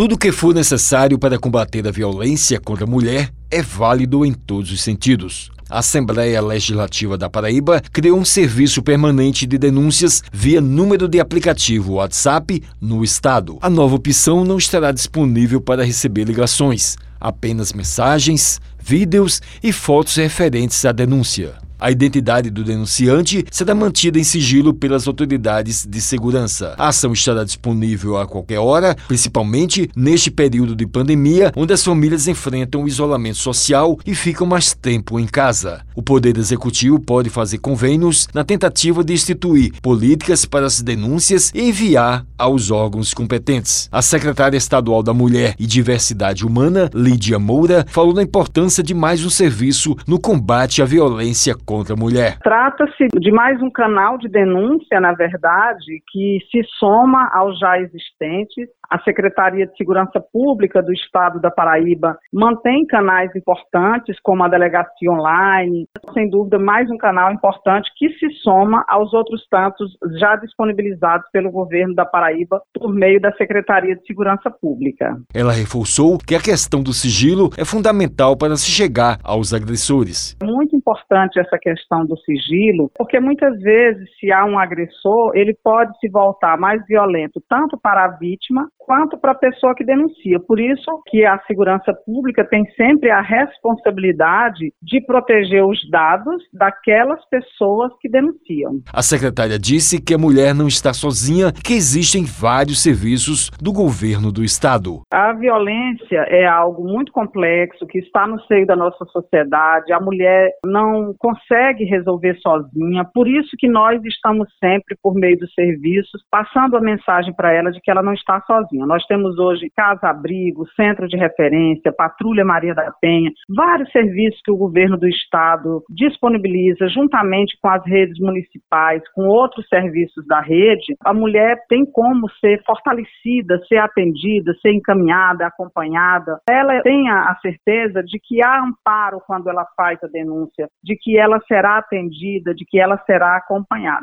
Tudo que for necessário para combater a violência contra a mulher é válido em todos os sentidos. A Assembleia Legislativa da Paraíba criou um serviço permanente de denúncias via número de aplicativo WhatsApp no estado. A nova opção não estará disponível para receber ligações, apenas mensagens, vídeos e fotos referentes à denúncia. A identidade do denunciante será mantida em sigilo pelas autoridades de segurança. A ação estará disponível a qualquer hora, principalmente neste período de pandemia, onde as famílias enfrentam o isolamento social e ficam mais tempo em casa. O Poder Executivo pode fazer convênios na tentativa de instituir políticas para as denúncias e enviar aos órgãos competentes. A secretária estadual da Mulher e Diversidade Humana, Lídia Moura, falou da importância de mais um serviço no combate à violência contra a mulher. Trata-se de mais um canal de denúncia, na verdade, que se soma aos já existentes. A Secretaria de Segurança Pública do Estado da Paraíba mantém canais importantes, como a delegacia online, sem dúvida, mais um canal importante que se soma aos outros tantos já disponibilizados pelo governo da Paraíba por meio da Secretaria de Segurança Pública. Ela reforçou que a questão do sigilo é fundamental para se chegar aos agressores. Muito importante essa questão do sigilo, porque muitas vezes, se há um agressor, ele pode se voltar mais violento tanto para a vítima quanto para a pessoa que denuncia. Por isso que a segurança pública tem sempre a responsabilidade de proteger os dados daquelas pessoas que denunciam. A secretária disse que a mulher não está sozinha, que existem vários serviços do governo do estado. A violência é algo muito complexo que está no seio da nossa sociedade. A mulher não consegue resolver sozinha. Por isso que nós estamos sempre por meio dos serviços passando a mensagem para ela de que ela não está sozinha. Nós temos hoje casa-abrigo, centro de referência, patrulha Maria da Penha, vários serviços que o governo do estado disponibiliza juntamente com as redes municipais, com outros serviços da rede. A mulher tem como ser fortalecida, ser atendida, ser encaminhada, acompanhada. Ela tem a certeza de que há amparo quando ela faz a denúncia, de que ela será atendida, de que ela será acompanhada.